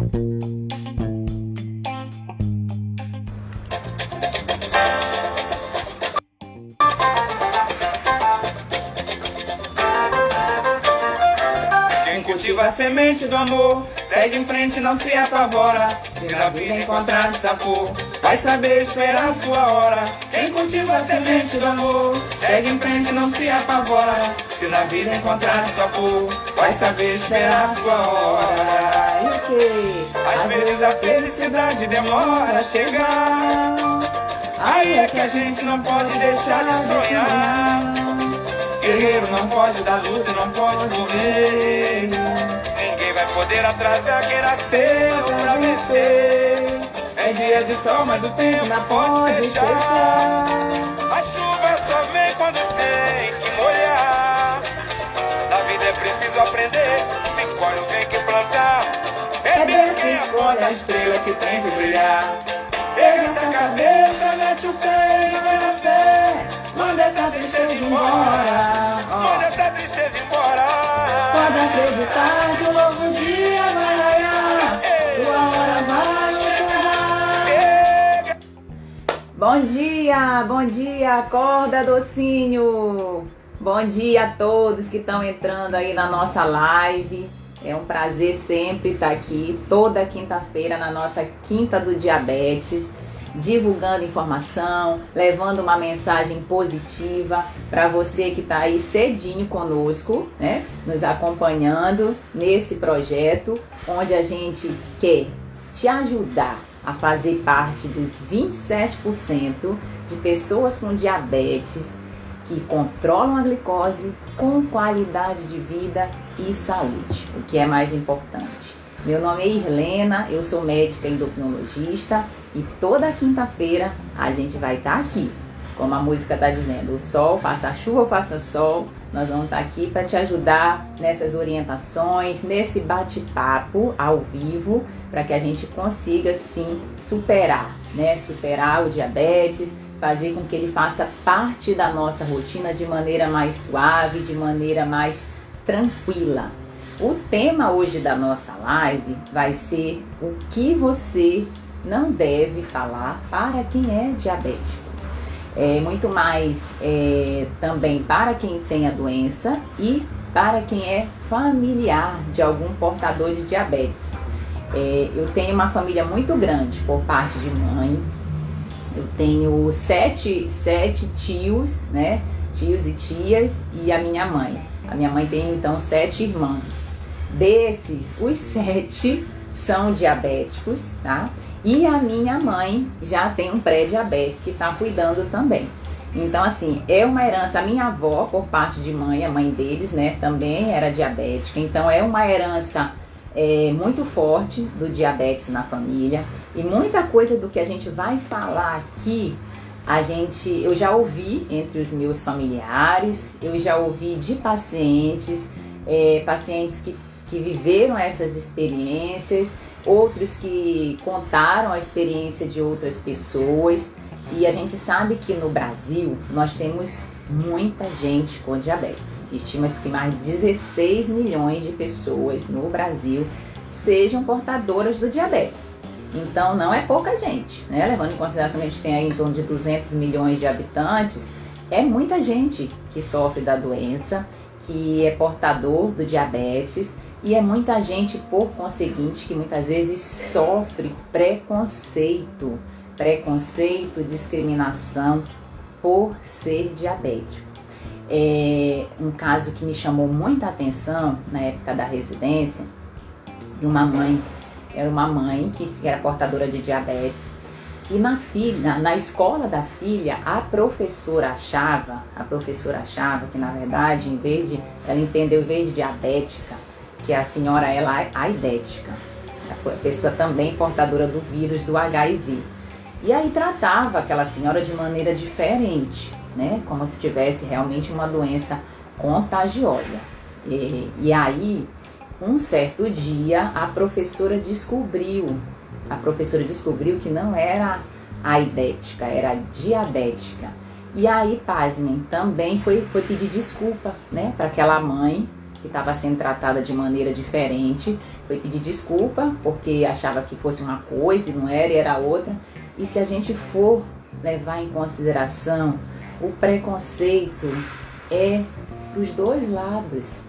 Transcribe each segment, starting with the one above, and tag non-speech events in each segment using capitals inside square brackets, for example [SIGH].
Quem cultiva a semente do amor, segue em frente, não se apavora. Se na vida encontrar sapor, vai saber esperar a sua hora. Quem cultiva a semente do amor, segue em frente, não se apavora. Se na vida encontrar sapor, vai saber esperar a sua hora. Às vezes a felicidade demora a chegar. Aí é que a gente não pode deixar de sonhar. Guerreiro não pode dar luta, não pode morrer. Ninguém vai poder atrasar quem nasceu pra vencer. É dia de sol, mas o tempo não pode deixar. A chuva só vem quando tem que molhar. Na vida é preciso aprender. Escolhe a estrela que tem que brilhar. Pega essa cabeça, mete o pé e vai na fé. Manda essa tristeza embora. Manda essa tristeza embora. Pode acreditar que um novo dia vai raiar. Sua hora vai chegar. Bom dia, bom dia, acorda docinho. Bom dia a todos que estão entrando aí na nossa live. É um prazer sempre estar aqui toda quinta-feira na nossa Quinta do Diabetes, divulgando informação, levando uma mensagem positiva para você que está aí cedinho conosco, né? Nos acompanhando nesse projeto onde a gente quer te ajudar a fazer parte dos 27% de pessoas com diabetes que controlam a glicose com qualidade de vida e saúde, o que é mais importante. Meu nome é Irlena, eu sou médica endocrinologista e toda quinta-feira a gente vai estar tá aqui, como a música está dizendo, o sol, faça chuva ou faça sol, nós vamos estar tá aqui para te ajudar nessas orientações, nesse bate-papo ao vivo, para que a gente consiga sim superar, né? Superar o diabetes, fazer com que ele faça parte da nossa rotina de maneira mais suave, de maneira mais tranquila. O tema hoje da nossa live vai ser o que você não deve falar para quem é diabético. É muito mais é, também para quem tem a doença e para quem é familiar de algum portador de diabetes. É, eu tenho uma família muito grande por parte de mãe, eu tenho sete, sete tios, né? Tios e tias e a minha mãe. A minha mãe tem então sete irmãos. Desses, os sete são diabéticos, tá? E a minha mãe já tem um pré-diabetes que está cuidando também. Então, assim, é uma herança. A minha avó, por parte de mãe, a mãe deles, né, também era diabética. Então, é uma herança é, muito forte do diabetes na família e muita coisa do que a gente vai falar aqui a gente eu já ouvi entre os meus familiares eu já ouvi de pacientes é, pacientes que, que viveram essas experiências outros que contaram a experiência de outras pessoas e a gente sabe que no Brasil nós temos muita gente com diabetes. Estima-se que mais de 16 milhões de pessoas no Brasil sejam portadoras do diabetes. Então não é pouca gente, né? Levando em consideração que a gente tem aí em torno de 200 milhões de habitantes, é muita gente que sofre da doença, que é portador do diabetes e é muita gente, por conseguinte, que muitas vezes sofre preconceito, preconceito, discriminação por ser diabético. É um caso que me chamou muita atenção na época da residência, de uma mãe, era uma mãe que era portadora de diabetes, e na, filha, na escola da filha, a professora achava, a professora achava que na verdade, em vez de, ela entendeu, em vez de diabética, que a senhora ela é aidética, a pessoa também portadora do vírus do HIV. E aí tratava aquela senhora de maneira diferente, né? Como se tivesse realmente uma doença contagiosa. E, e aí, um certo dia, a professora descobriu, a professora descobriu que não era aidética, era diabética. E aí, pasmem, também foi, foi pedir desculpa, né, para aquela mãe que estava sendo tratada de maneira diferente foi pedir desculpa porque achava que fosse uma coisa e não era e era outra. E se a gente for levar em consideração o preconceito é dos dois lados,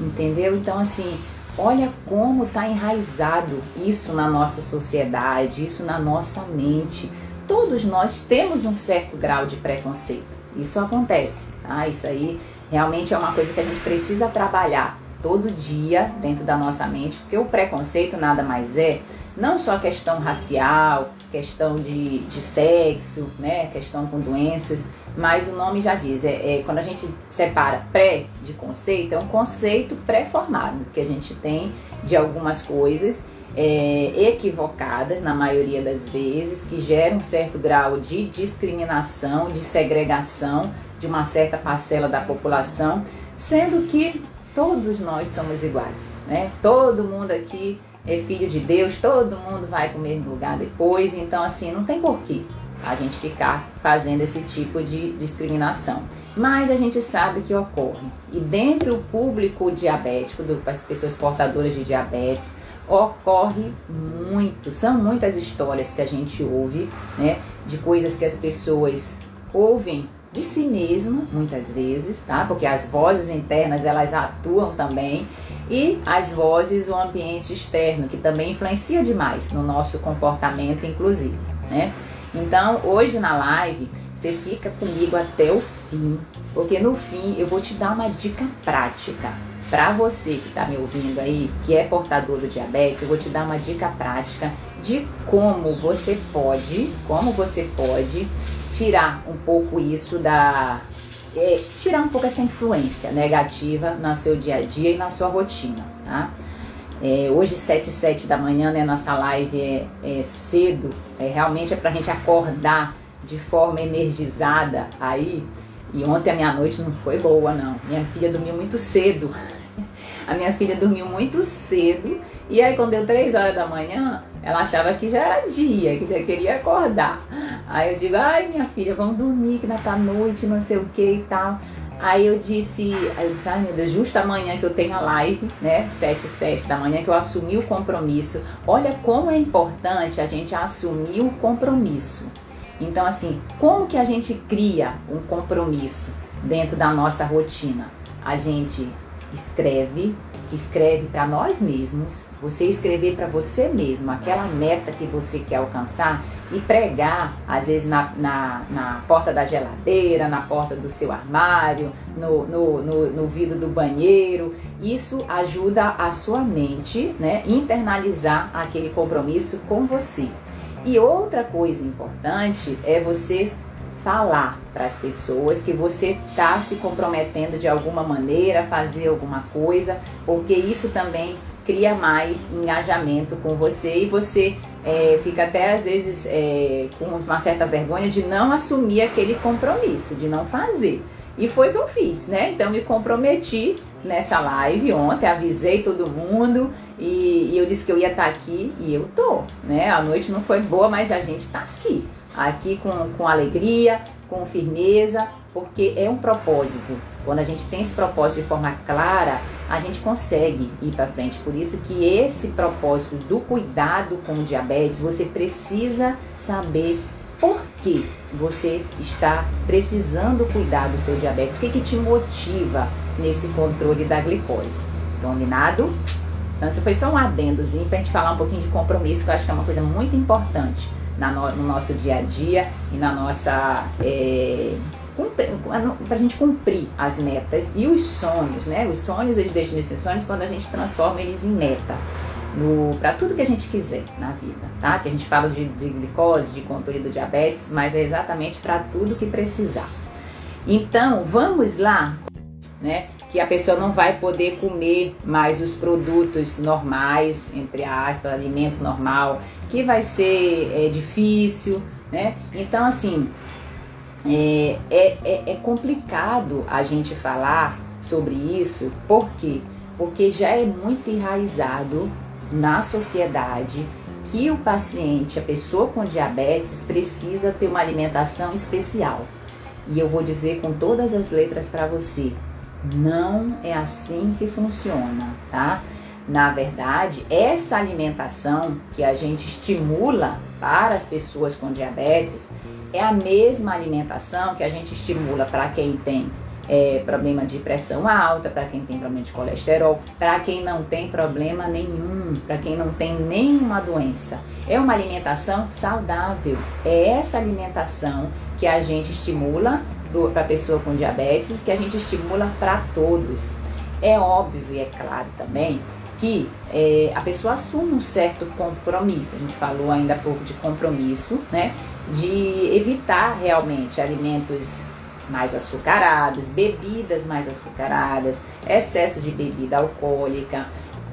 entendeu? Então assim, olha como está enraizado isso na nossa sociedade, isso na nossa mente. Todos nós temos um certo grau de preconceito. Isso acontece, tá? Isso aí realmente é uma coisa que a gente precisa trabalhar todo dia dentro da nossa mente, porque o preconceito nada mais é não só questão racial, questão de, de sexo, né, questão com doenças, mas o nome já diz, é, é quando a gente separa pré de conceito, é um conceito pré-formado que a gente tem de algumas coisas é, equivocadas na maioria das vezes, que geram um certo grau de discriminação, de segregação de uma certa parcela da população, sendo que todos nós somos iguais, né? Todo mundo aqui é filho de Deus, todo mundo vai para o mesmo lugar depois, então assim, não tem porquê a gente ficar fazendo esse tipo de discriminação. Mas a gente sabe que ocorre. E dentro do público diabético, das pessoas portadoras de diabetes, ocorre muito. São muitas histórias que a gente ouve, né? De coisas que as pessoas ouvem de si mesmo, muitas vezes, tá? Porque as vozes internas elas atuam também e as vozes, o ambiente externo, que também influencia demais no nosso comportamento, inclusive, né? Então, hoje na live, você fica comigo até o fim, porque no fim eu vou te dar uma dica prática. Para você que está me ouvindo aí, que é portador do diabetes, eu vou te dar uma dica prática de como você pode, como você pode tirar um pouco isso da. É, tirar um pouco essa influência negativa no seu dia a dia e na sua rotina, tá? É, hoje, 7 e 7 da manhã, né, nossa live é, é cedo, é, realmente é pra gente acordar de forma energizada aí. E ontem a minha noite não foi boa, não. Minha filha dormiu muito cedo. [LAUGHS] A minha filha dormiu muito cedo. E aí, quando deu 3 horas da manhã, ela achava que já era dia, que já queria acordar. Aí eu digo, ai minha filha, vamos dormir que ainda tá noite, não sei o que e tal. Aí eu disse, aí eu disse, ai meu Deus, justo amanhã que eu tenho a live, né? 7 e 7 da manhã, que eu assumi o compromisso. Olha como é importante a gente assumir o compromisso. Então, assim, como que a gente cria um compromisso dentro da nossa rotina? A gente escreve escreve para nós mesmos, você escrever para você mesmo aquela meta que você quer alcançar e pregar, às vezes na, na, na porta da geladeira, na porta do seu armário, no, no, no, no vidro do banheiro. Isso ajuda a sua mente né, internalizar aquele compromisso com você. E outra coisa importante é você falar para as pessoas que você está se comprometendo de alguma maneira a fazer alguma coisa, porque isso também cria mais engajamento com você e você é, fica até às vezes é, com uma certa vergonha de não assumir aquele compromisso, de não fazer. E foi o que eu fiz, né? Então me comprometi nessa live ontem, avisei todo mundo e, e eu disse que eu ia estar tá aqui e eu tô, né? A noite não foi boa, mas a gente está aqui aqui com, com alegria, com firmeza, porque é um propósito. Quando a gente tem esse propósito de forma clara, a gente consegue ir para frente. Por isso que esse propósito do cuidado com o diabetes, você precisa saber por que você está precisando cuidar do seu diabetes, o que, que te motiva nesse controle da glicose. Combinado? Então, esse foi só um adendozinho para a gente falar um pouquinho de compromisso, que eu acho que é uma coisa muito importante no, no, nosso dia a dia e na nossa. É, para a gente cumprir as metas e os sonhos, né? Os sonhos eles deixam de ser sonhos quando a gente transforma eles em meta para tudo que a gente quiser na vida, tá? Que a gente fala de, de glicose, de controle do diabetes, mas é exatamente para tudo que precisar. Então, vamos lá, né? Que a pessoa não vai poder comer mais os produtos normais, entre aspas, alimento normal, que vai ser é, difícil, né? Então, assim, é, é, é, é complicado a gente falar sobre isso, por quê? Porque já é muito enraizado na sociedade que o paciente, a pessoa com diabetes, precisa ter uma alimentação especial. E eu vou dizer com todas as letras para você, não é assim que funciona, tá? Na verdade, essa alimentação que a gente estimula para as pessoas com diabetes é a mesma alimentação que a gente estimula para quem tem é, problema de pressão alta, para quem tem problema de colesterol, para quem não tem problema nenhum, para quem não tem nenhuma doença. É uma alimentação saudável. É essa alimentação que a gente estimula para a pessoa com diabetes, que a gente estimula para todos. É óbvio e é claro também que é, a pessoa assume um certo compromisso. A gente falou ainda há pouco de compromisso, né? De evitar realmente alimentos mais açucarados, bebidas mais açucaradas, excesso de bebida alcoólica,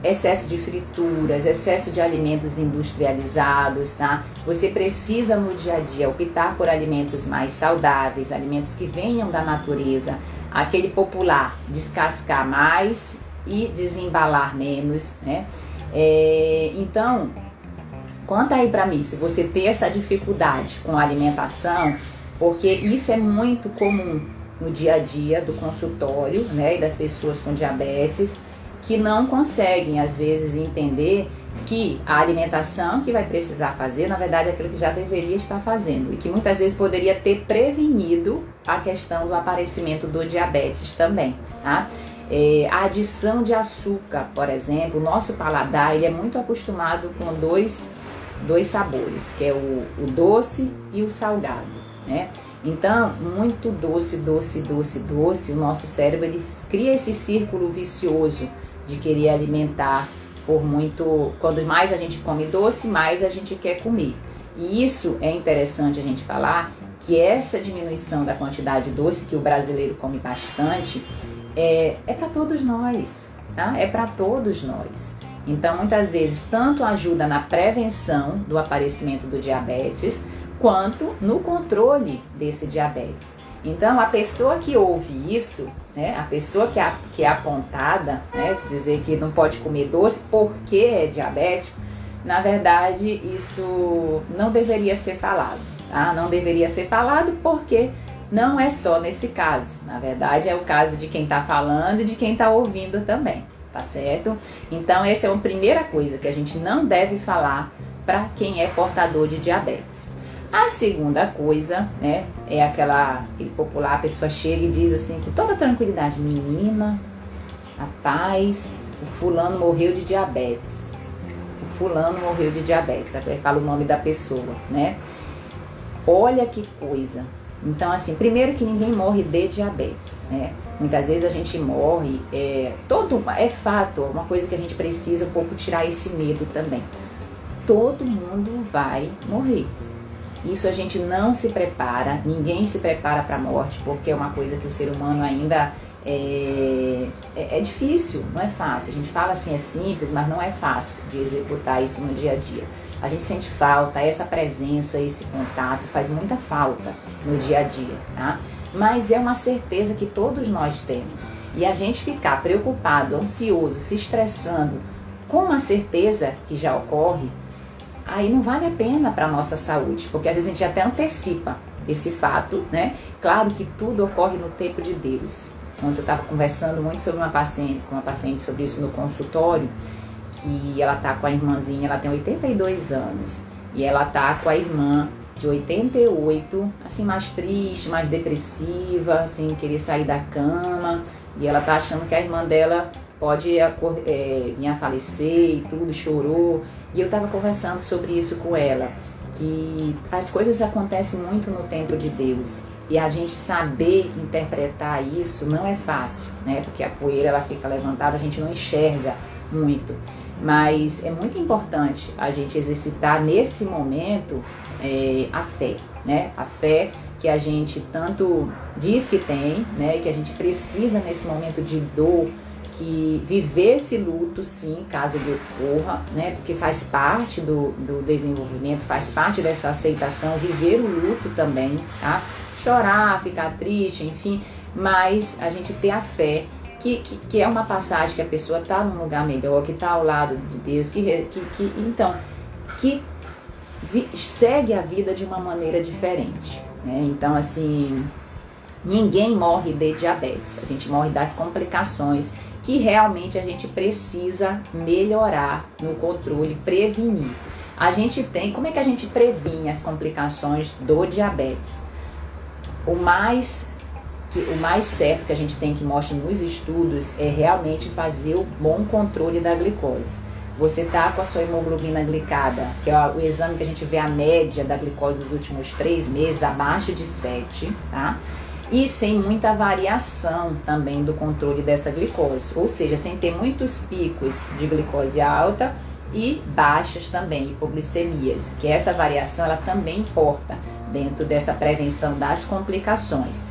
excesso de frituras, excesso de alimentos industrializados, tá? Você precisa no dia a dia optar por alimentos mais saudáveis, alimentos que venham da natureza, aquele popular, descascar mais e desembalar menos, né? É, então, conta aí para mim se você tem essa dificuldade com a alimentação, porque isso é muito comum no dia a dia do consultório, né, e das pessoas com diabetes que não conseguem às vezes entender que a alimentação que vai precisar fazer, na verdade, é aquilo que já deveria estar fazendo e que muitas vezes poderia ter prevenido a questão do aparecimento do diabetes também, tá? É, a adição de açúcar, por exemplo, o nosso paladar ele é muito acostumado com dois, dois sabores, que é o, o doce e o salgado né? Então, muito doce, doce, doce, doce, o nosso cérebro ele cria esse círculo vicioso de querer alimentar por muito. Quando mais a gente come doce, mais a gente quer comer. E isso é interessante a gente falar que essa diminuição da quantidade de doce que o brasileiro come bastante é, é para todos nós, tá? É para todos nós. Então, muitas vezes, tanto ajuda na prevenção do aparecimento do diabetes, quanto no controle desse diabetes. Então, a pessoa que ouve isso, né, a pessoa que é, que é apontada, né, dizer que não pode comer doce porque é diabético, na verdade, isso não deveria ser falado. Tá? Não deveria ser falado porque não é só nesse caso. Na verdade, é o caso de quem está falando e de quem está ouvindo também, tá certo? Então, essa é a primeira coisa que a gente não deve falar para quem é portador de diabetes. A segunda coisa, né, é aquela popular, a pessoa chega e diz assim com toda tranquilidade, menina, rapaz, o fulano morreu de diabetes. O fulano morreu de diabetes. Aí fala o nome da pessoa, né? Olha que coisa. Então, assim, primeiro que ninguém morre de diabetes, né? Muitas vezes a gente morre, é, todo, é fato, uma coisa que a gente precisa um pouco tirar esse medo também. Todo mundo vai morrer. Isso a gente não se prepara, ninguém se prepara para a morte, porque é uma coisa que o ser humano ainda é, é, é, difícil, não é fácil. A gente fala assim, é simples, mas não é fácil de executar isso no dia a dia. A gente sente falta, essa presença, esse contato faz muita falta no dia a dia, tá? Mas é uma certeza que todos nós temos. E a gente ficar preocupado, ansioso, se estressando com uma certeza que já ocorre, aí não vale a pena para a nossa saúde, porque às vezes a gente até antecipa esse fato, né? Claro que tudo ocorre no tempo de Deus. Ontem eu estava conversando muito sobre uma paciente, com uma paciente sobre isso no consultório, que ela tá com a irmãzinha, ela tem 82 anos, e ela tá com a irmã de 88, assim, mais triste, mais depressiva, assim, querer sair da cama, e ela tá achando que a irmã dela pode é, vir a falecer e tudo, chorou. E eu estava conversando sobre isso com ela, que as coisas acontecem muito no tempo de Deus. E a gente saber interpretar isso não é fácil, né? Porque a poeira ela fica levantada, a gente não enxerga muito. Mas é muito importante a gente exercitar nesse momento é, a fé, né? A fé que a gente tanto diz que tem, né? Que a gente precisa nesse momento de dor, que viver esse luto, sim, caso ele ocorra, né? Porque faz parte do, do desenvolvimento, faz parte dessa aceitação, viver o luto também, tá? Chorar, ficar triste, enfim, mas a gente ter a fé que, que, que, é uma passagem que a pessoa está num lugar melhor, que está ao lado de Deus, que, que, que então, que vi, segue a vida de uma maneira diferente. Né? Então, assim, ninguém morre de diabetes, a gente morre das complicações que realmente a gente precisa melhorar no controle, prevenir. A gente tem, como é que a gente previne as complicações do diabetes? O mais que o mais certo que a gente tem que mostra nos estudos é realmente fazer o bom controle da glicose. Você tá com a sua hemoglobina glicada, que é o exame que a gente vê a média da glicose dos últimos três meses, abaixo de 7, tá? E sem muita variação também do controle dessa glicose, ou seja, sem ter muitos picos de glicose alta e baixas também, hipoglicemias, que essa variação ela também importa dentro dessa prevenção das complicações.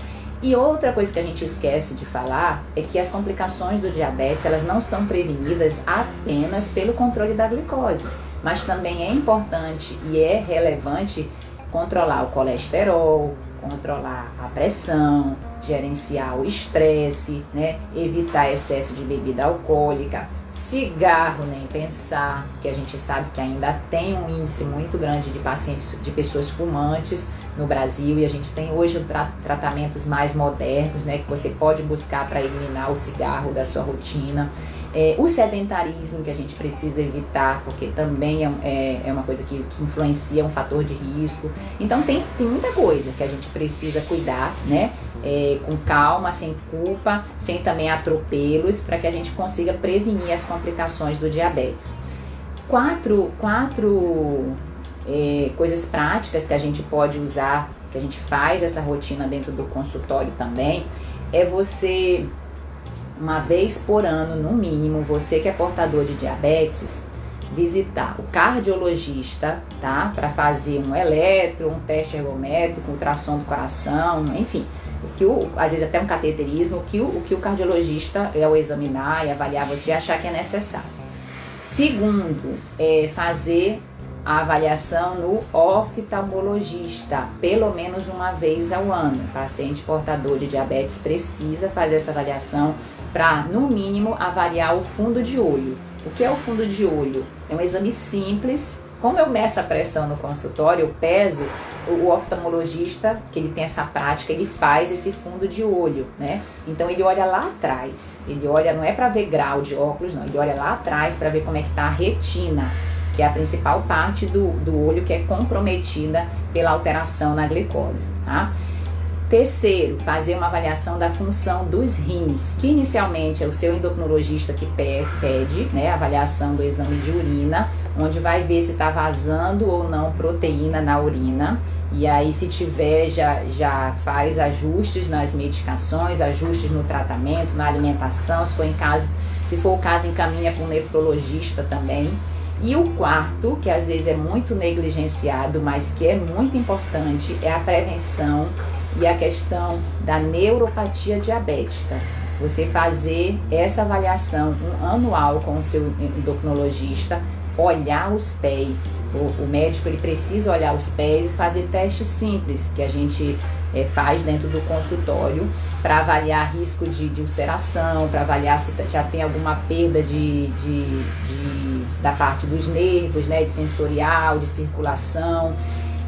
E outra coisa que a gente esquece de falar é que as complicações do diabetes, elas não são prevenidas apenas pelo controle da glicose, mas também é importante e é relevante controlar o colesterol, controlar a pressão, gerenciar o estresse, né? evitar excesso de bebida alcoólica, cigarro nem pensar, que a gente sabe que ainda tem um índice muito grande de pacientes, de pessoas fumantes, no Brasil e a gente tem hoje tra tratamentos mais modernos, né, que você pode buscar para eliminar o cigarro da sua rotina. É, o sedentarismo que a gente precisa evitar, porque também é, é, é uma coisa que, que, influencia, é um fator de risco. Então tem, tem muita coisa que a gente precisa cuidar, né? É, com calma, sem culpa, sem também atropelos, para que a gente consiga prevenir as complicações do diabetes. Quatro, quatro é, coisas práticas que a gente pode usar, que a gente faz essa rotina dentro do consultório também, é você, uma vez por ano, no mínimo, você que é portador de diabetes, visitar o cardiologista, tá? Para fazer um eletro, um teste ergométrico, um ultrassom do coração, enfim, que o, às vezes até um cateterismo, que o, que o cardiologista é o examinar e avaliar você achar que é necessário. Segundo, é fazer a avaliação no oftalmologista, pelo menos uma vez ao ano. O paciente portador de diabetes precisa fazer essa avaliação para, no mínimo, avaliar o fundo de olho. O que é o fundo de olho? É um exame simples. Como eu meço a pressão no consultório, eu peso, o oftalmologista, que ele tem essa prática, ele faz esse fundo de olho, né? Então ele olha lá atrás. Ele olha, não é para ver grau de óculos, não. Ele olha lá atrás para ver como é que tá a retina que é a principal parte do, do olho que é comprometida pela alteração na glicose. Tá? Terceiro, fazer uma avaliação da função dos rins, que inicialmente é o seu endocrinologista que pede né, avaliação do exame de urina, onde vai ver se está vazando ou não proteína na urina. E aí, se tiver, já, já faz ajustes nas medicações, ajustes no tratamento, na alimentação. Se for, em caso, se for o caso, encaminha para um nefrologista também. E o quarto, que às vezes é muito negligenciado, mas que é muito importante, é a prevenção e a questão da neuropatia diabética. Você fazer essa avaliação anual com o seu endocrinologista, olhar os pés. O, o médico ele precisa olhar os pés e fazer testes simples que a gente é, faz dentro do consultório para avaliar risco de, de ulceração, para avaliar se já tem alguma perda de, de, de, da parte dos nervos, né, de sensorial, de circulação.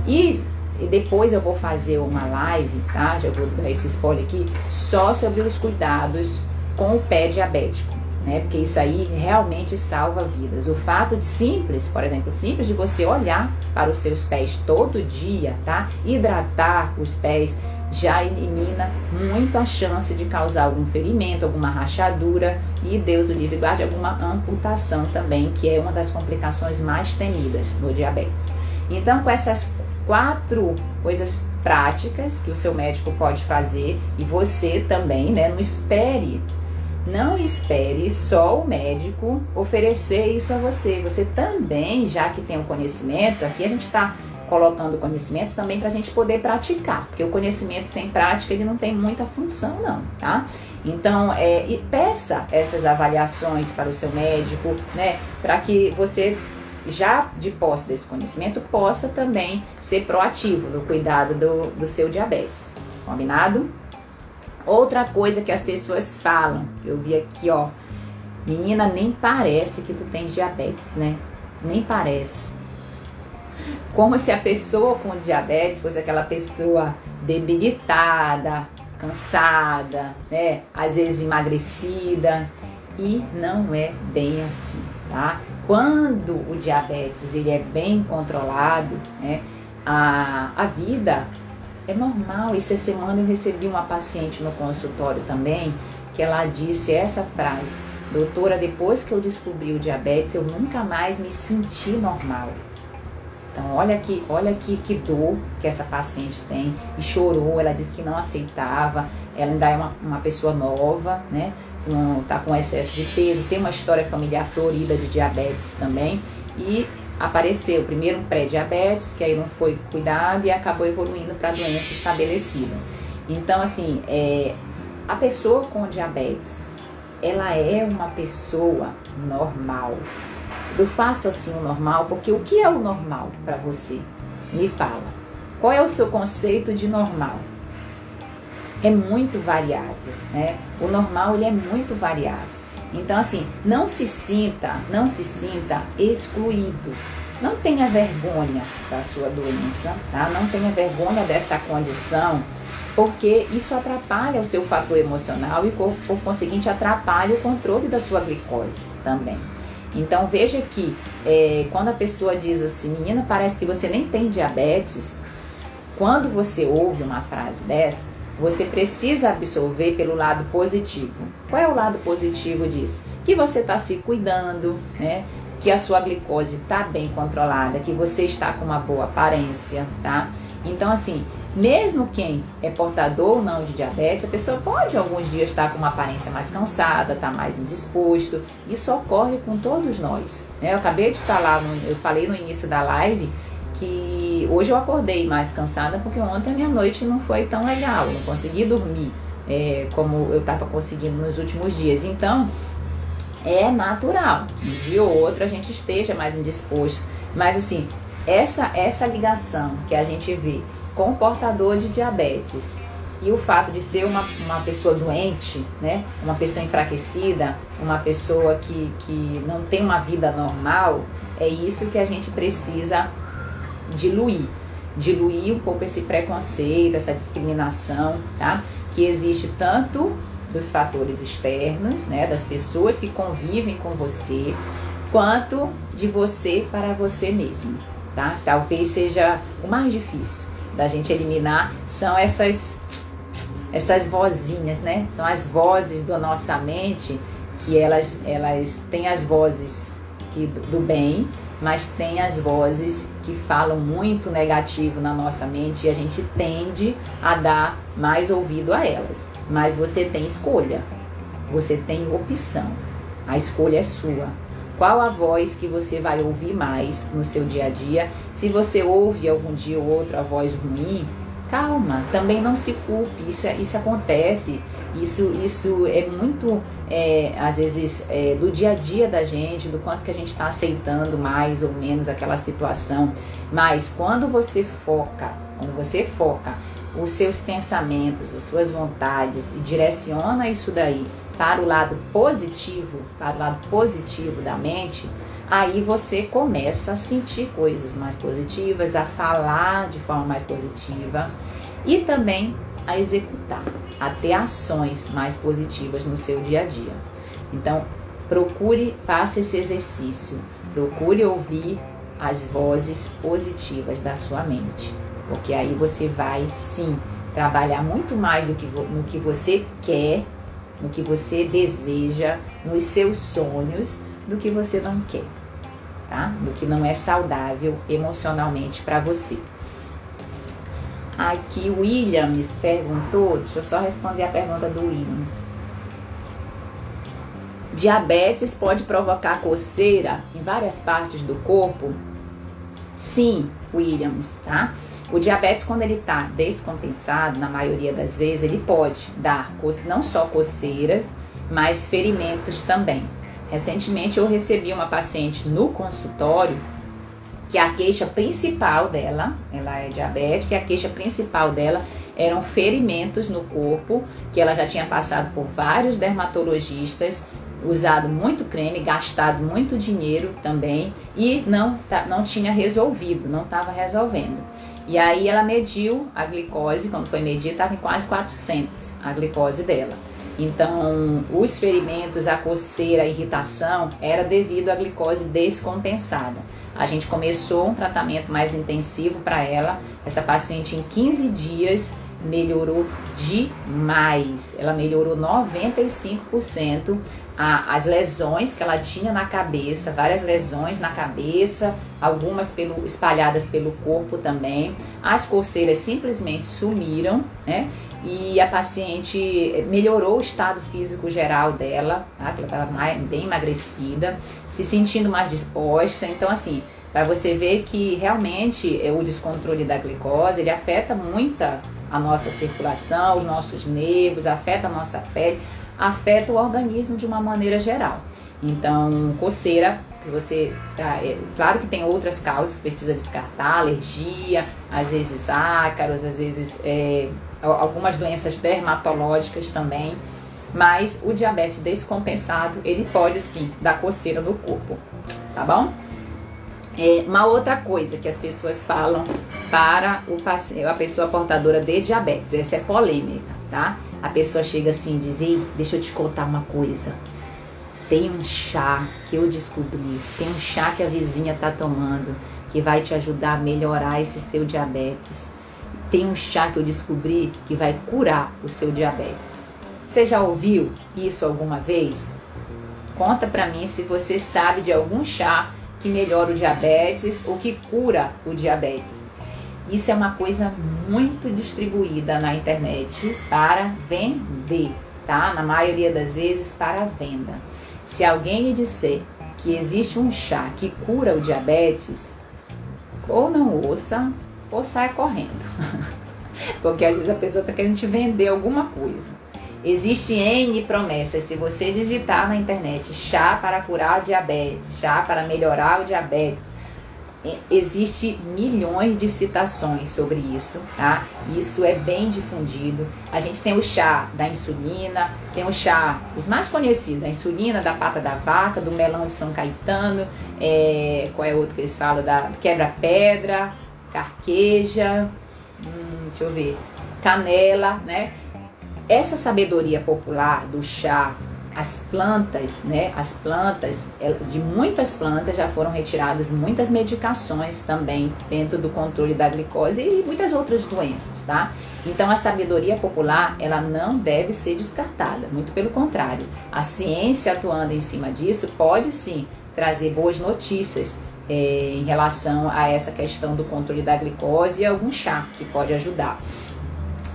E, e depois eu vou fazer uma live, tá? Já vou dar esse spoiler aqui, só sobre os cuidados com o pé diabético né? Porque isso aí realmente salva vidas. O fato de simples, por exemplo, simples de você olhar para os seus pés todo dia, tá? Hidratar os pés já elimina muito a chance de causar algum ferimento, alguma rachadura e Deus o livre guarde alguma amputação também, que é uma das complicações mais temidas no diabetes. Então, com essas quatro coisas práticas que o seu médico pode fazer e você também, né? Não espere não espere só o médico oferecer isso a você. Você também, já que tem o conhecimento, aqui a gente está colocando o conhecimento também para a gente poder praticar, porque o conhecimento sem prática ele não tem muita função não, tá? Então, é, peça essas avaliações para o seu médico, né, para que você já de posse desse conhecimento possa também ser proativo no cuidado do, do seu diabetes, combinado? Outra coisa que as pessoas falam, eu vi aqui, ó, menina, nem parece que tu tens diabetes, né? Nem parece. Como se a pessoa com diabetes fosse aquela pessoa debilitada, cansada, né? Às vezes emagrecida. E não é bem assim, tá? Quando o diabetes ele é bem controlado, né, a, a vida é normal. Essa semana eu recebi uma paciente no consultório também que ela disse essa frase: Doutora, depois que eu descobri o diabetes, eu nunca mais me senti normal. Então, olha que, olha que, que dor que essa paciente tem. E chorou, ela disse que não aceitava. Ela ainda é uma, uma pessoa nova, né? Um, tá com excesso de peso, tem uma história familiar florida de diabetes também. E apareceu primeiro um pré-diabetes, que aí não foi cuidado e acabou evoluindo para a doença estabelecida. Então, assim, é, a pessoa com diabetes, ela é uma pessoa normal. Eu faço assim o normal porque o que é o normal para você? Me fala. Qual é o seu conceito de normal? É muito variável, né? O normal ele é muito variável. Então assim, não se sinta, não se sinta excluído. Não tenha vergonha da sua doença, tá? Não tenha vergonha dessa condição porque isso atrapalha o seu fator emocional e, por, conseguinte, atrapalha o controle da sua glicose também. Então veja que é, quando a pessoa diz assim, menina, parece que você nem tem diabetes, quando você ouve uma frase dessa, você precisa absorver pelo lado positivo. Qual é o lado positivo disso? Que você está se cuidando, né? Que a sua glicose está bem controlada, que você está com uma boa aparência, tá? Então, assim, mesmo quem é portador ou não de diabetes, a pessoa pode alguns dias estar com uma aparência mais cansada, estar mais indisposto. Isso ocorre com todos nós. Né? Eu acabei de falar, eu falei no início da live que hoje eu acordei mais cansada porque ontem a minha noite não foi tão legal, não consegui dormir é, como eu estava conseguindo nos últimos dias. Então, é natural que ou outro a gente esteja mais indisposto. Mas assim, essa, essa ligação que a gente vê com o portador de diabetes e o fato de ser uma, uma pessoa doente, né? uma pessoa enfraquecida, uma pessoa que, que não tem uma vida normal, é isso que a gente precisa diluir. Diluir um pouco esse preconceito, essa discriminação, tá? Que existe tanto dos fatores externos, né? Das pessoas que convivem com você, quanto de você para você mesmo tá? Talvez seja o mais difícil da gente eliminar são essas essas vozinhas, né? São as vozes da nossa mente que elas elas têm as vozes que do bem, mas tem as vozes que falam muito negativo na nossa mente e a gente tende a dar mais ouvido a elas. Mas você tem escolha. Você tem opção. A escolha é sua. Qual a voz que você vai ouvir mais no seu dia a dia? Se você ouve algum dia ou outro a voz ruim, calma, também não se culpe, isso, isso acontece, isso, isso é muito, é, às vezes, é, do dia a dia da gente, do quanto que a gente está aceitando mais ou menos aquela situação, mas quando você foca, quando você foca os seus pensamentos, as suas vontades e direciona isso daí para o lado positivo, para o lado positivo da mente, aí você começa a sentir coisas mais positivas, a falar de forma mais positiva e também a executar, a ter ações mais positivas no seu dia a dia. Então, procure, faça esse exercício, procure ouvir as vozes positivas da sua mente, porque aí você vai sim trabalhar muito mais do que, no que você quer no que você deseja, nos seus sonhos, do que você não quer, tá? Do que não é saudável emocionalmente para você. Aqui o Williams perguntou, deixa eu só responder a pergunta do Williams. Diabetes pode provocar coceira em várias partes do corpo? Sim, Williams, tá? O diabetes, quando ele está descompensado, na maioria das vezes, ele pode dar não só coceiras, mas ferimentos também. Recentemente eu recebi uma paciente no consultório que a queixa principal dela, ela é diabética, a queixa principal dela eram ferimentos no corpo, que ela já tinha passado por vários dermatologistas, usado muito creme, gastado muito dinheiro também e não, não tinha resolvido, não estava resolvendo. E aí ela mediu a glicose, quando foi medir, estava em quase 400 a glicose dela. Então, os ferimentos, a coceira, a irritação era devido à glicose descompensada. A gente começou um tratamento mais intensivo para ela. Essa paciente em 15 dias melhorou demais. Ela melhorou 95% a, as lesões que ela tinha na cabeça, várias lesões na cabeça, algumas pelo, espalhadas pelo corpo também. As coceiras simplesmente sumiram, né? E a paciente melhorou o estado físico geral dela, tá? Que ela estava bem emagrecida, se sentindo mais disposta. Então, assim, para você ver que realmente o descontrole da glicose ele afeta muito a nossa circulação, os nossos nervos, afeta a nossa pele afeta o organismo de uma maneira geral. Então, coceira, que você. Tá, é, claro que tem outras causas que precisa descartar, alergia, às vezes ácaros, às vezes é, algumas doenças dermatológicas também. Mas o diabetes descompensado, ele pode sim dar coceira no corpo, tá bom? É, uma outra coisa que as pessoas falam para o a pessoa portadora de diabetes, essa é polêmica, tá? A pessoa chega assim e diz: Ei, deixa eu te contar uma coisa. Tem um chá que eu descobri, tem um chá que a vizinha tá tomando que vai te ajudar a melhorar esse seu diabetes. Tem um chá que eu descobri que vai curar o seu diabetes. Você já ouviu isso alguma vez? Conta para mim se você sabe de algum chá que melhora o diabetes ou que cura o diabetes. Isso é uma coisa muito distribuída na internet para vender, tá? Na maioria das vezes para venda. Se alguém me disser que existe um chá que cura o diabetes, ou não ouça, ou sai correndo. [LAUGHS] Porque às vezes a pessoa está querendo te vender alguma coisa. Existe N promessas. Se você digitar na internet chá para curar diabetes, chá para melhorar o diabetes, existe milhões de citações sobre isso, tá? Isso é bem difundido. A gente tem o chá da insulina, tem o chá, os mais conhecidos, da insulina, da pata da vaca, do melão de São Caetano, é, qual é outro que eles falam? Da quebra-pedra, carqueja, hum, deixa eu ver, canela, né? Essa sabedoria popular do chá as plantas, né, as plantas, de muitas plantas já foram retiradas muitas medicações também dentro do controle da glicose e muitas outras doenças, tá? Então a sabedoria popular, ela não deve ser descartada, muito pelo contrário. A ciência atuando em cima disso pode sim trazer boas notícias é, em relação a essa questão do controle da glicose e algum chá que pode ajudar.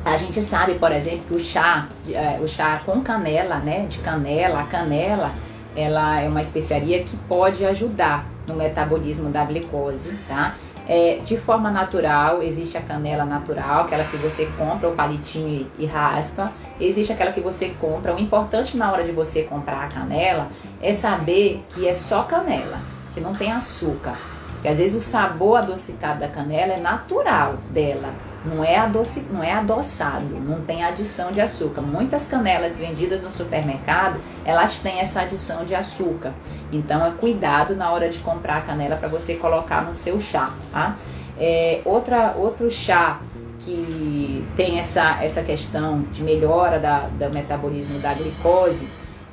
A gente sabe, por exemplo, que o chá, é, o chá com canela, né, de canela, a canela, ela é uma especiaria que pode ajudar no metabolismo da glicose, tá? É, de forma natural, existe a canela natural, aquela que você compra o palitinho e, e raspa. Existe aquela que você compra. O importante na hora de você comprar a canela é saber que é só canela, que não tem açúcar. Porque às vezes o sabor adocicado da canela é natural dela, não é, adoci, não é adoçado, não tem adição de açúcar. Muitas canelas vendidas no supermercado, elas têm essa adição de açúcar. Então, é cuidado na hora de comprar a canela para você colocar no seu chá, tá? É, outra, outro chá que tem essa, essa questão de melhora da, do metabolismo da glicose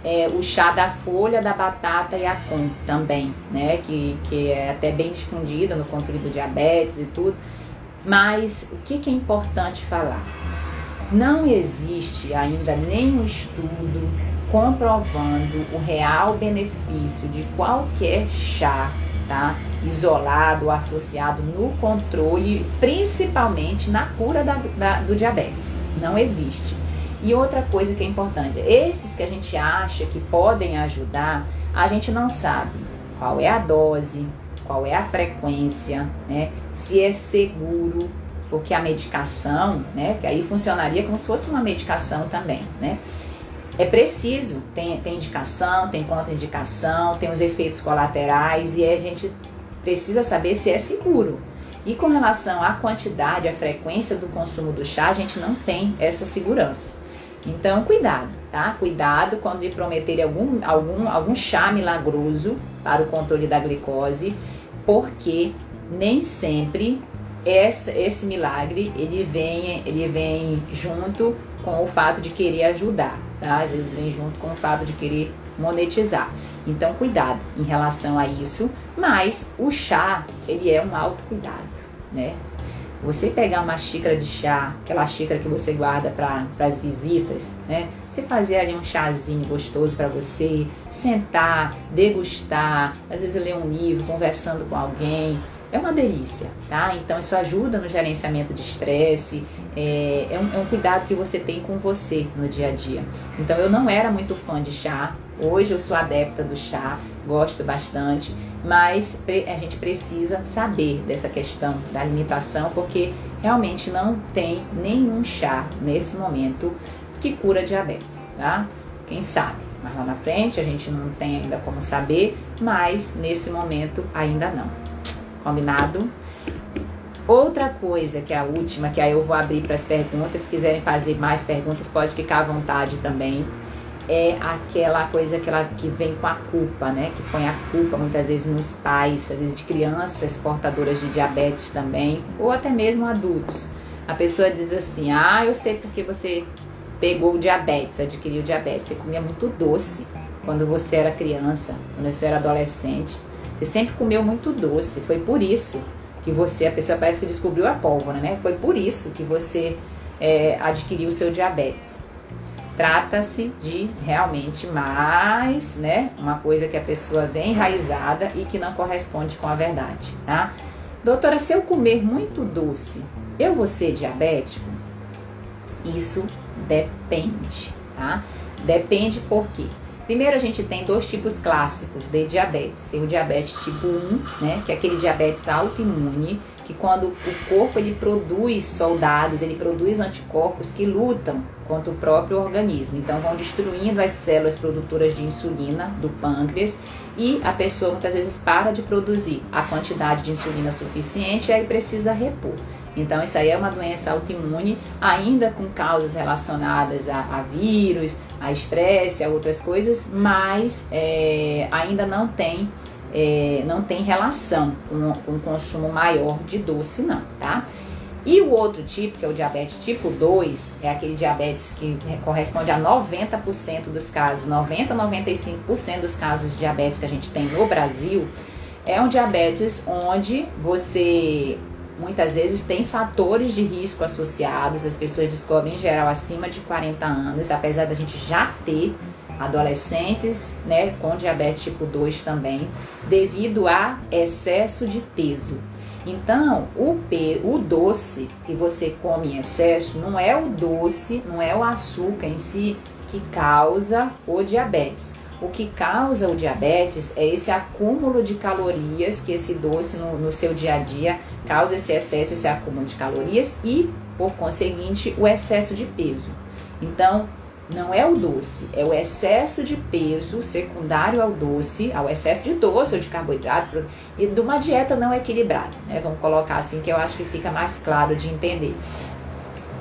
é o chá da folha da batata e a com também, né? Que, que é até bem difundido no controle do diabetes e tudo mas o que, que é importante falar? Não existe ainda nenhum estudo comprovando o real benefício de qualquer chá, tá? Isolado ou associado no controle, principalmente na cura da, da, do diabetes. Não existe. E outra coisa que é importante, esses que a gente acha que podem ajudar, a gente não sabe qual é a dose, qual é a frequência, né? Se é seguro, porque a medicação, né? Que aí funcionaria como se fosse uma medicação também, né? É preciso, tem, tem indicação, tem contraindicação, tem os efeitos colaterais e a gente precisa saber se é seguro. E com relação à quantidade, à frequência do consumo do chá, a gente não tem essa segurança. Então, cuidado, tá? Cuidado quando lhe prometerem algum, algum, algum chá milagroso para o controle da glicose porque nem sempre esse, esse milagre ele vem, ele vem junto com o fato de querer ajudar, tá? Às vezes vem junto com o fato de querer monetizar. Então, cuidado em relação a isso, mas o chá, ele é um autocuidado, né? Você pegar uma xícara de chá, aquela xícara que você guarda para as visitas, né? Você fazer ali um chazinho gostoso para você, sentar, degustar, às vezes ler um livro, conversando com alguém, é uma delícia, tá? Então isso ajuda no gerenciamento de estresse, é, é, um, é, um, cuidado que você tem com você no dia a dia. Então eu não era muito fã de chá, hoje eu sou adepta do chá, gosto bastante, mas a gente precisa saber dessa questão da limitação, porque realmente não tem nenhum chá nesse momento que cura diabetes, tá? Quem sabe? Mas lá na frente a gente não tem ainda como saber, mas nesse momento ainda não. Combinado? Outra coisa, que é a última, que aí eu vou abrir para as perguntas, se quiserem fazer mais perguntas, pode ficar à vontade também. É aquela coisa aquela que vem com a culpa, né? Que põe a culpa muitas vezes nos pais, às vezes de crianças portadoras de diabetes também, ou até mesmo adultos. A pessoa diz assim: Ah, eu sei porque você pegou diabetes, adquiriu diabetes. Você comia muito doce quando você era criança, quando você era adolescente. Você sempre comeu muito doce. Foi por isso que você, a pessoa parece que descobriu a pólvora, né? Foi por isso que você é, adquiriu o seu diabetes. Trata-se de realmente mais, né? Uma coisa que a pessoa vem enraizada e que não corresponde com a verdade, tá? Doutora, se eu comer muito doce, eu vou ser diabético? Isso depende, tá? Depende por quê? Primeiro a gente tem dois tipos clássicos de diabetes. Tem o diabetes tipo 1, né, que é aquele diabetes autoimune, que quando o corpo ele produz soldados, ele produz anticorpos que lutam contra o próprio organismo. Então vão destruindo as células produtoras de insulina do pâncreas e a pessoa muitas vezes para de produzir a quantidade de insulina suficiente e aí precisa repor. Então, isso aí é uma doença autoimune, ainda com causas relacionadas a, a vírus, a estresse, a outras coisas, mas é, ainda não tem, é, não tem relação com, o consumo maior de doce, não, tá? E o outro tipo, que é o diabetes tipo 2, é aquele diabetes que corresponde a 90% dos casos, 90 a 95% dos casos de diabetes que a gente tem no Brasil, é um diabetes onde você muitas vezes tem fatores de risco associados, as pessoas descobrem em geral acima de 40 anos, apesar da gente já ter adolescentes, né, com diabetes tipo 2 também, devido a excesso de peso. Então, o, pe o doce que você come em excesso não é o doce, não é o açúcar em si que causa o diabetes. O que causa o diabetes é esse acúmulo de calorias que esse doce no, no seu dia a dia causa esse excesso, esse acúmulo de calorias e, por conseguinte, o excesso de peso. Então, não é o doce, é o excesso de peso secundário ao doce, ao excesso de doce ou de carboidrato e de uma dieta não equilibrada, né? Vamos colocar assim que eu acho que fica mais claro de entender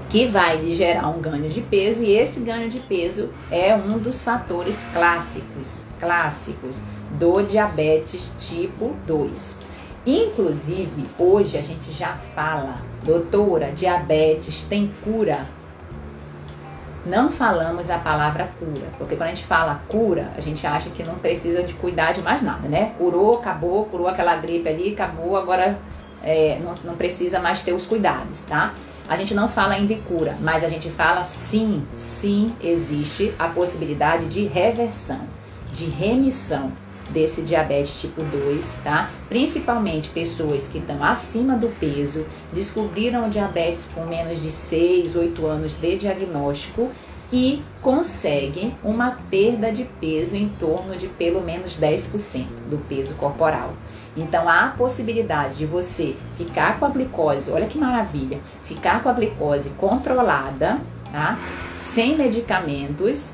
que vai lhe gerar um ganho de peso e esse ganho de peso é um dos fatores clássicos, clássicos do diabetes tipo 2. Inclusive, hoje a gente já fala, doutora, diabetes tem cura. Não falamos a palavra cura, porque quando a gente fala cura, a gente acha que não precisa de cuidar de mais nada, né? Curou, acabou, curou aquela gripe ali, acabou, agora é, não, não precisa mais ter os cuidados, tá? A gente não fala ainda em cura, mas a gente fala sim, sim existe a possibilidade de reversão, de remissão desse diabetes tipo 2, tá? Principalmente pessoas que estão acima do peso, descobriram o diabetes com menos de 6, 8 anos de diagnóstico e conseguem uma perda de peso em torno de pelo menos 10% do peso corporal. Então há a possibilidade de você ficar com a glicose, olha que maravilha, ficar com a glicose controlada, tá? Sem medicamentos,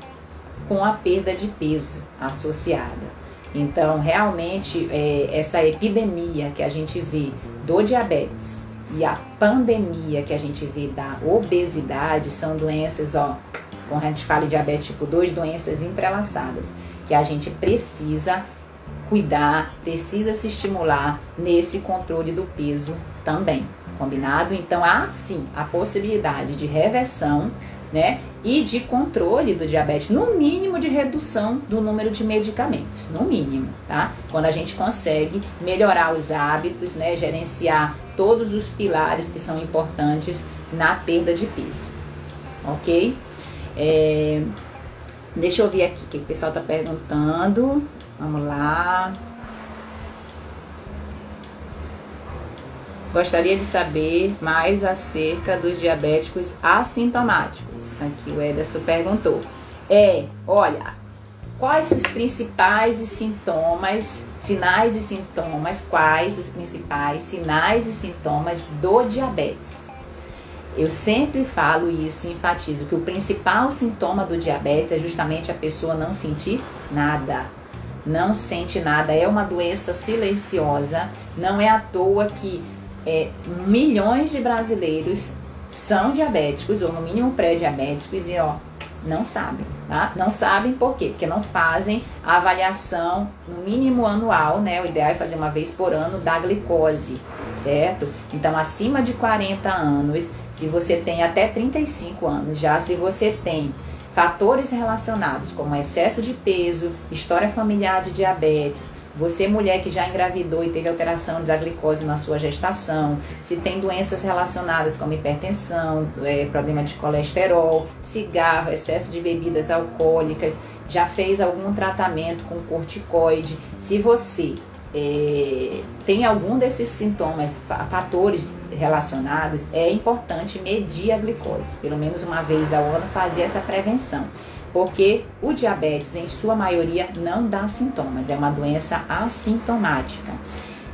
com a perda de peso associada. Então, realmente, é, essa epidemia que a gente vê do diabetes e a pandemia que a gente vê da obesidade são doenças, ó, quando a gente fala de diabetes tipo 2, doenças entrelaçadas, que a gente precisa cuidar, precisa se estimular nesse controle do peso também, Combinado? Então há sim a possibilidade de reversão né? E de controle do diabetes, no mínimo de redução do número de medicamentos, no mínimo, tá? Quando a gente consegue melhorar os hábitos, né? Gerenciar todos os pilares que são importantes na perda de peso, ok? É, deixa eu ver aqui o que o pessoal está perguntando. Vamos lá. Gostaria de saber mais acerca dos diabéticos assintomáticos. Aqui o Ederson perguntou. É, olha, quais os principais sintomas, sinais e sintomas, quais os principais sinais e sintomas do diabetes? Eu sempre falo isso e enfatizo que o principal sintoma do diabetes é justamente a pessoa não sentir nada. Não sente nada, é uma doença silenciosa. Não é à toa que é, milhões de brasileiros são diabéticos, ou no mínimo pré-diabéticos, e ó, não sabem, tá? Não sabem por quê? Porque não fazem a avaliação no mínimo anual, né? O ideal é fazer uma vez por ano da glicose, certo? Então, acima de 40 anos, se você tem até 35 anos, já se você tem fatores relacionados como excesso de peso, história familiar de diabetes, você, mulher que já engravidou e teve alteração da glicose na sua gestação, se tem doenças relacionadas como hipertensão, é, problema de colesterol, cigarro, excesso de bebidas alcoólicas, já fez algum tratamento com corticoide, se você é, tem algum desses sintomas, fatores relacionados, é importante medir a glicose. Pelo menos uma vez ao ano fazer essa prevenção porque o diabetes, em sua maioria, não dá sintomas, é uma doença assintomática.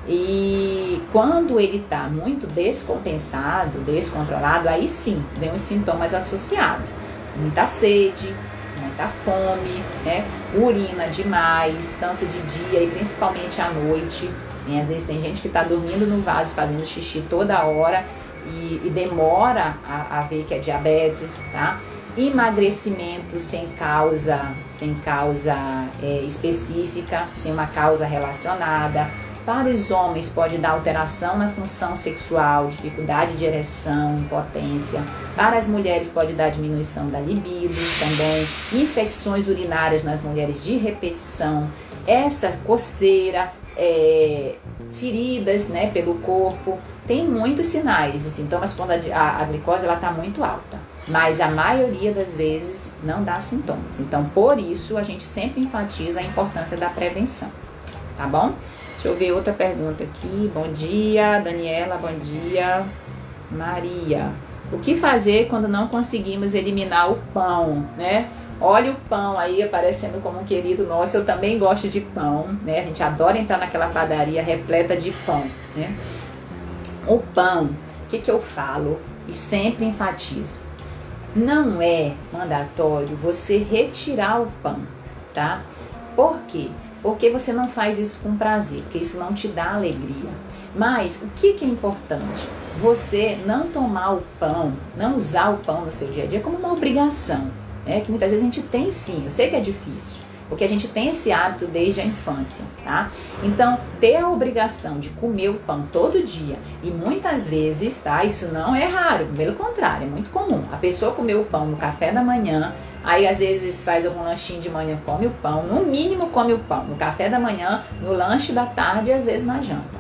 E quando ele está muito descompensado, descontrolado, aí sim vem os sintomas associados: muita sede, muita fome, né? urina demais, tanto de dia e principalmente à noite. E às vezes tem gente que está dormindo no vaso, fazendo xixi toda hora e, e demora a, a ver que é diabetes, tá? Emagrecimento sem causa, sem causa é, específica, sem uma causa relacionada. Para os homens pode dar alteração na função sexual, dificuldade de ereção, impotência. Para as mulheres pode dar diminuição da libido, também infecções urinárias nas mulheres de repetição, essa coceira, é, feridas né, pelo corpo, tem muitos sinais e sintomas quando a, a, a glicose está muito alta mas a maioria das vezes não dá sintomas. Então, por isso, a gente sempre enfatiza a importância da prevenção, tá bom? Deixa eu ver outra pergunta aqui. Bom dia, Daniela, bom dia. Maria, o que fazer quando não conseguimos eliminar o pão, né? Olha o pão aí aparecendo como um querido nosso. Eu também gosto de pão, né? A gente adora entrar naquela padaria repleta de pão, né? O pão, o que, que eu falo e sempre enfatizo? Não é mandatório você retirar o pão, tá? Por quê? Porque você não faz isso com prazer, porque isso não te dá alegria. Mas o que, que é importante? Você não tomar o pão, não usar o pão no seu dia a dia como uma obrigação, né? Que muitas vezes a gente tem sim, eu sei que é difícil porque a gente tem esse hábito desde a infância, tá? Então, ter a obrigação de comer o pão todo dia e muitas vezes, tá? Isso não é raro, pelo contrário, é muito comum. A pessoa comer o pão no café da manhã, aí às vezes faz algum lanchinho de manhã, come o pão, no mínimo come o pão no café da manhã, no lanche da tarde e às vezes na janta.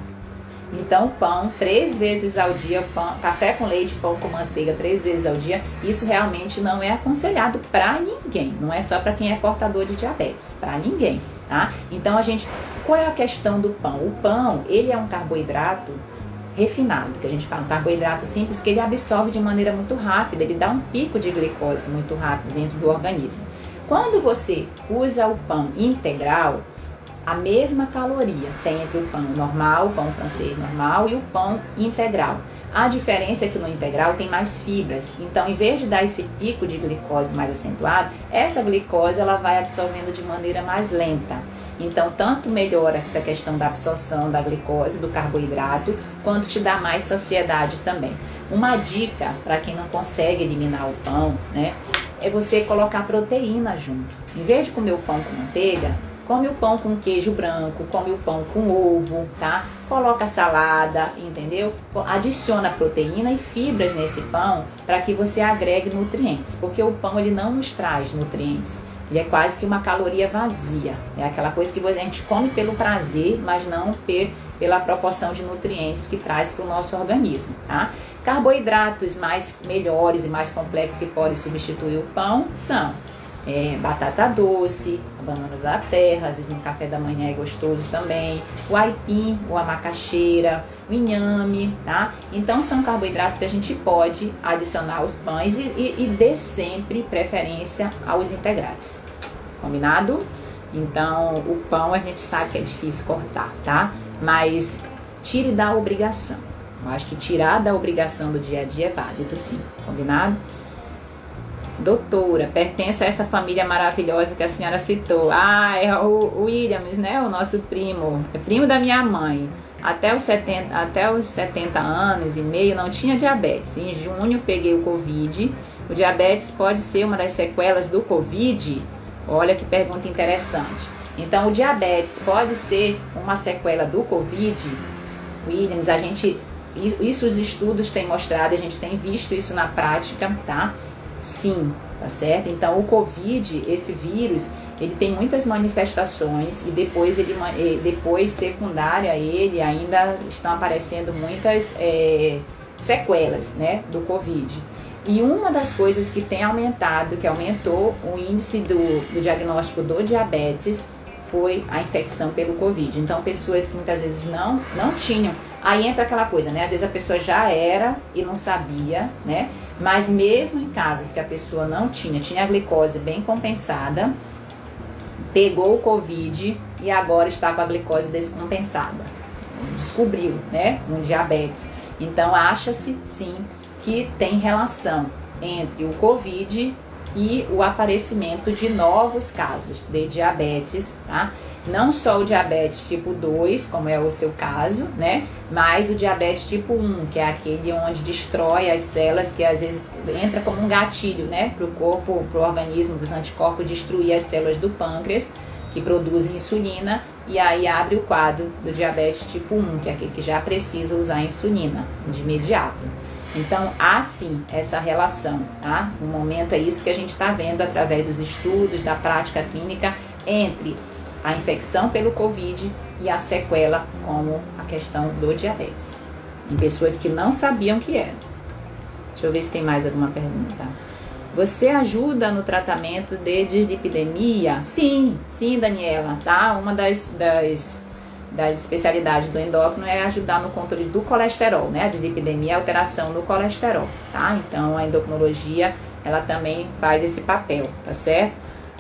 Então, pão três vezes ao dia, pão, café com leite, pão com manteiga três vezes ao dia, isso realmente não é aconselhado para ninguém. Não é só para quem é portador de diabetes, para ninguém, tá? Então, a gente, qual é a questão do pão? O pão, ele é um carboidrato refinado, que a gente fala, um carboidrato simples que ele absorve de maneira muito rápida, ele dá um pico de glicose muito rápido dentro do organismo. Quando você usa o pão integral, a mesma caloria tem entre o pão normal, o pão francês normal e o pão integral. A diferença é que no integral tem mais fibras. Então, em vez de dar esse pico de glicose mais acentuado, essa glicose ela vai absorvendo de maneira mais lenta. Então, tanto melhora essa questão da absorção da glicose, do carboidrato, quanto te dá mais saciedade também. Uma dica para quem não consegue eliminar o pão, né, é você colocar proteína junto. Em vez de comer o pão com manteiga, Come o pão com queijo branco, come o pão com ovo, tá? coloca salada, entendeu? Adiciona proteína e fibras nesse pão para que você agregue nutrientes, porque o pão ele não nos traz nutrientes. Ele é quase que uma caloria vazia. É aquela coisa que a gente come pelo prazer, mas não pela proporção de nutrientes que traz para o nosso organismo, tá? Carboidratos mais melhores e mais complexos que podem substituir o pão são é, batata doce, a banana da terra, às vezes no café da manhã é gostoso também, o aipim, ou a macaxeira, o inhame, tá? Então são carboidratos que a gente pode adicionar aos pães e, e, e dê sempre preferência aos integrais, combinado? Então o pão a gente sabe que é difícil cortar, tá? Mas tire da obrigação. Eu acho que tirar da obrigação do dia a dia é válido sim, combinado? Doutora, pertence a essa família maravilhosa que a senhora citou. Ah, é o Williams, né? O nosso primo, é primo da minha mãe. Até os, 70, até os 70 anos e meio não tinha diabetes. Em junho peguei o Covid. O diabetes pode ser uma das sequelas do Covid? Olha que pergunta interessante. Então, o diabetes pode ser uma sequela do Covid? Williams, a gente. Isso os estudos têm mostrado, a gente tem visto isso na prática, tá? Sim, tá certo? Então, o Covid, esse vírus, ele tem muitas manifestações e depois ele depois secundária a ele ainda estão aparecendo muitas é, sequelas, né, do Covid. E uma das coisas que tem aumentado, que aumentou o índice do, do diagnóstico do diabetes, foi a infecção pelo Covid. Então, pessoas que muitas vezes não, não tinham. Aí entra aquela coisa, né? Às vezes a pessoa já era e não sabia, né? Mas mesmo em casos que a pessoa não tinha, tinha a glicose bem compensada, pegou o Covid e agora está com a glicose descompensada. Descobriu, né? Um diabetes. Então, acha-se sim que tem relação entre o Covid e o aparecimento de novos casos de diabetes, tá? Não só o diabetes tipo 2, como é o seu caso, né? Mas o diabetes tipo 1, que é aquele onde destrói as células, que às vezes entra como um gatilho, né? Para o corpo, para o organismo, para os anticorpos destruir as células do pâncreas, que produzem insulina, e aí abre o quadro do diabetes tipo 1, que é aquele que já precisa usar insulina de imediato. Então, há sim essa relação, tá? No momento é isso que a gente está vendo através dos estudos, da prática clínica, entre a infecção pelo Covid e a sequela, como a questão do diabetes, em pessoas que não sabiam que era. Deixa eu ver se tem mais alguma pergunta. Você ajuda no tratamento de dislipidemia? Sim, sim, Daniela, tá? Uma das, das das especialidades do endócrino é ajudar no controle do colesterol, né? A dislipidemia é alteração do colesterol, tá? Então a endocrinologia ela também faz esse papel, tá certo?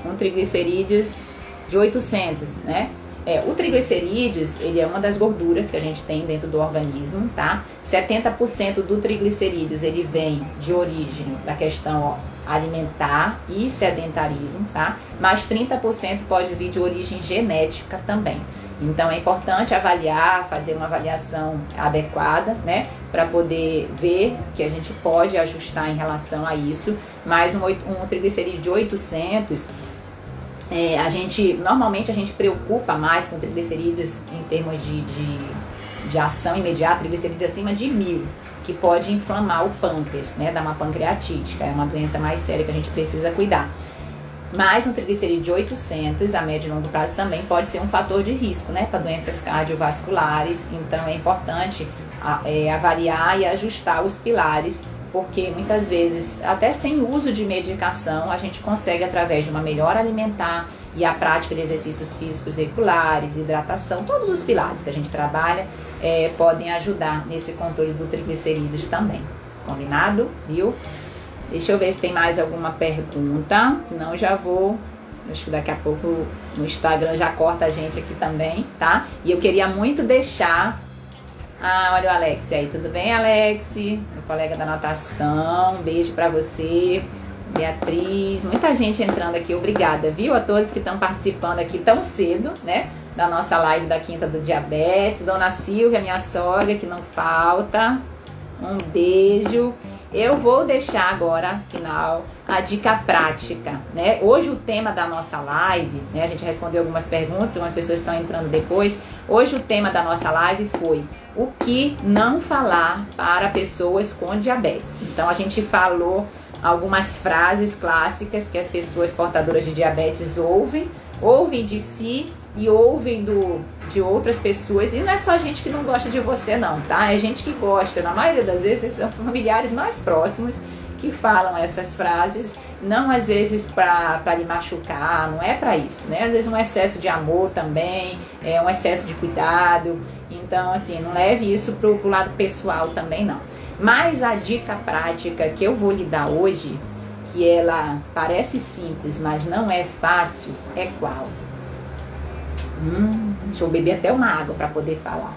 Um triglicerídeos de 800, né? É, o triglicerídeos, ele é uma das gorduras que a gente tem dentro do organismo, tá? 70% do triglicerídeos, ele vem de origem da questão ó, alimentar e sedentarismo, tá? Mas 30% pode vir de origem genética também. Então é importante avaliar, fazer uma avaliação adequada, né, para poder ver que a gente pode ajustar em relação a isso. Mas um, um triglicerídeo de 800, é, a gente normalmente a gente preocupa mais com triglicerídeos em termos de, de, de ação imediata, triglicerídeos acima de mil que pode inflamar o pâncreas, né, dar uma pancreatite, é uma doença mais séria que a gente precisa cuidar. Mas um triglicerídeo de 800 a médio e longo prazo também pode ser um fator de risco, né, para doenças cardiovasculares. Então é importante é, avaliar e ajustar os pilares, porque muitas vezes, até sem uso de medicação, a gente consegue, através de uma melhor alimentar e a prática de exercícios físicos regulares, hidratação, todos os pilares que a gente trabalha, é, podem ajudar nesse controle do triglicerídeos também. Combinado? Viu? Deixa eu ver se tem mais alguma pergunta, senão já vou. Acho que daqui a pouco no Instagram já corta a gente aqui também, tá? E eu queria muito deixar. Ah, olha o Alex aí, tudo bem, Alex? Colega da natação, um beijo para você. Beatriz, muita gente entrando aqui, obrigada, viu? A todos que estão participando aqui tão cedo, né? Da nossa live da Quinta do Diabetes. Dona Silvia, minha sogra, que não falta. Um beijo. Eu vou deixar agora, final, a dica prática, né? Hoje o tema da nossa live, né? A gente respondeu algumas perguntas, algumas pessoas estão entrando depois. Hoje o tema da nossa live foi o que não falar para pessoas com diabetes. Então a gente falou algumas frases clássicas que as pessoas portadoras de diabetes ouvem, ouvem de si e ouvem do, de outras pessoas. E não é só gente que não gosta de você, não, tá? É gente que gosta. Na maioria das vezes são familiares mais próximos que falam essas frases, não às vezes para lhe machucar, não é para isso, né? Às vezes um excesso de amor também, é um excesso de cuidado. Então, assim, não leve isso pro, pro lado pessoal também, não. Mas a dica prática que eu vou lhe dar hoje, que ela parece simples, mas não é fácil, é qual? Hum, deixa eu beber até uma água para poder falar.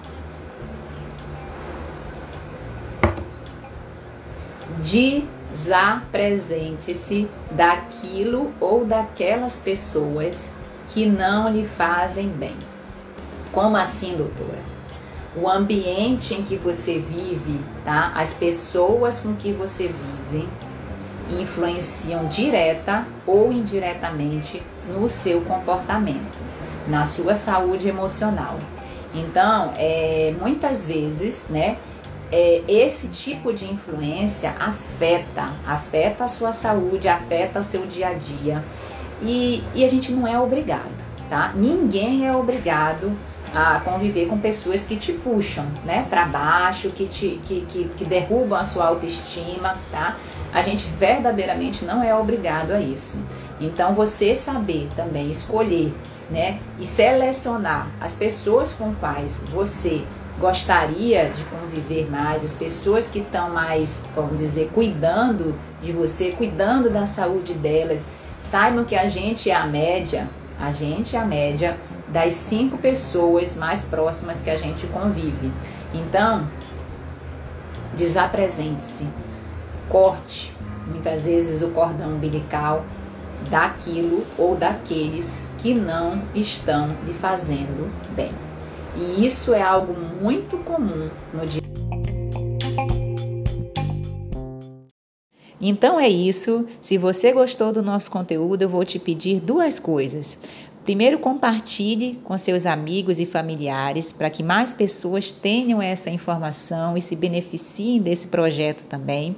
Desapresente-se daquilo ou daquelas pessoas que não lhe fazem bem. Como assim, doutora? o ambiente em que você vive, tá? As pessoas com que você vive influenciam direta ou indiretamente no seu comportamento, na sua saúde emocional. Então, é, muitas vezes, né, é, esse tipo de influência afeta, afeta a sua saúde, afeta o seu dia a dia. E, e a gente não é obrigado, tá? Ninguém é obrigado a conviver com pessoas que te puxam, né, para baixo, que te que, que, que derrubam a sua autoestima, tá? A gente verdadeiramente não é obrigado a isso. Então você saber também escolher, né, e selecionar as pessoas com quais você gostaria de conviver mais, as pessoas que estão mais, vamos dizer, cuidando de você, cuidando da saúde delas. Saibam que a gente é a média, a gente é a média das cinco pessoas mais próximas que a gente convive. Então, desapresente-se, corte muitas vezes o cordão umbilical daquilo ou daqueles que não estão lhe fazendo bem. E isso é algo muito comum no dia. Então é isso. Se você gostou do nosso conteúdo, eu vou te pedir duas coisas. Primeiro, compartilhe com seus amigos e familiares para que mais pessoas tenham essa informação e se beneficiem desse projeto também.